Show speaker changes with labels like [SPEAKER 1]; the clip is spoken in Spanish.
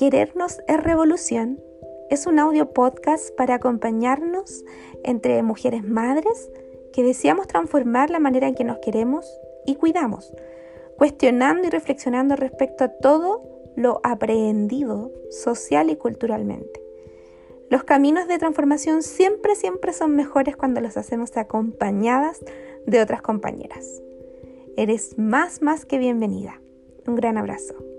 [SPEAKER 1] Querernos es revolución es un audio podcast para acompañarnos entre mujeres madres que deseamos transformar la manera en que nos queremos y cuidamos, cuestionando y reflexionando respecto a todo lo aprendido social y culturalmente. Los caminos de transformación siempre, siempre son mejores cuando los hacemos acompañadas de otras compañeras. Eres más, más que bienvenida. Un gran abrazo.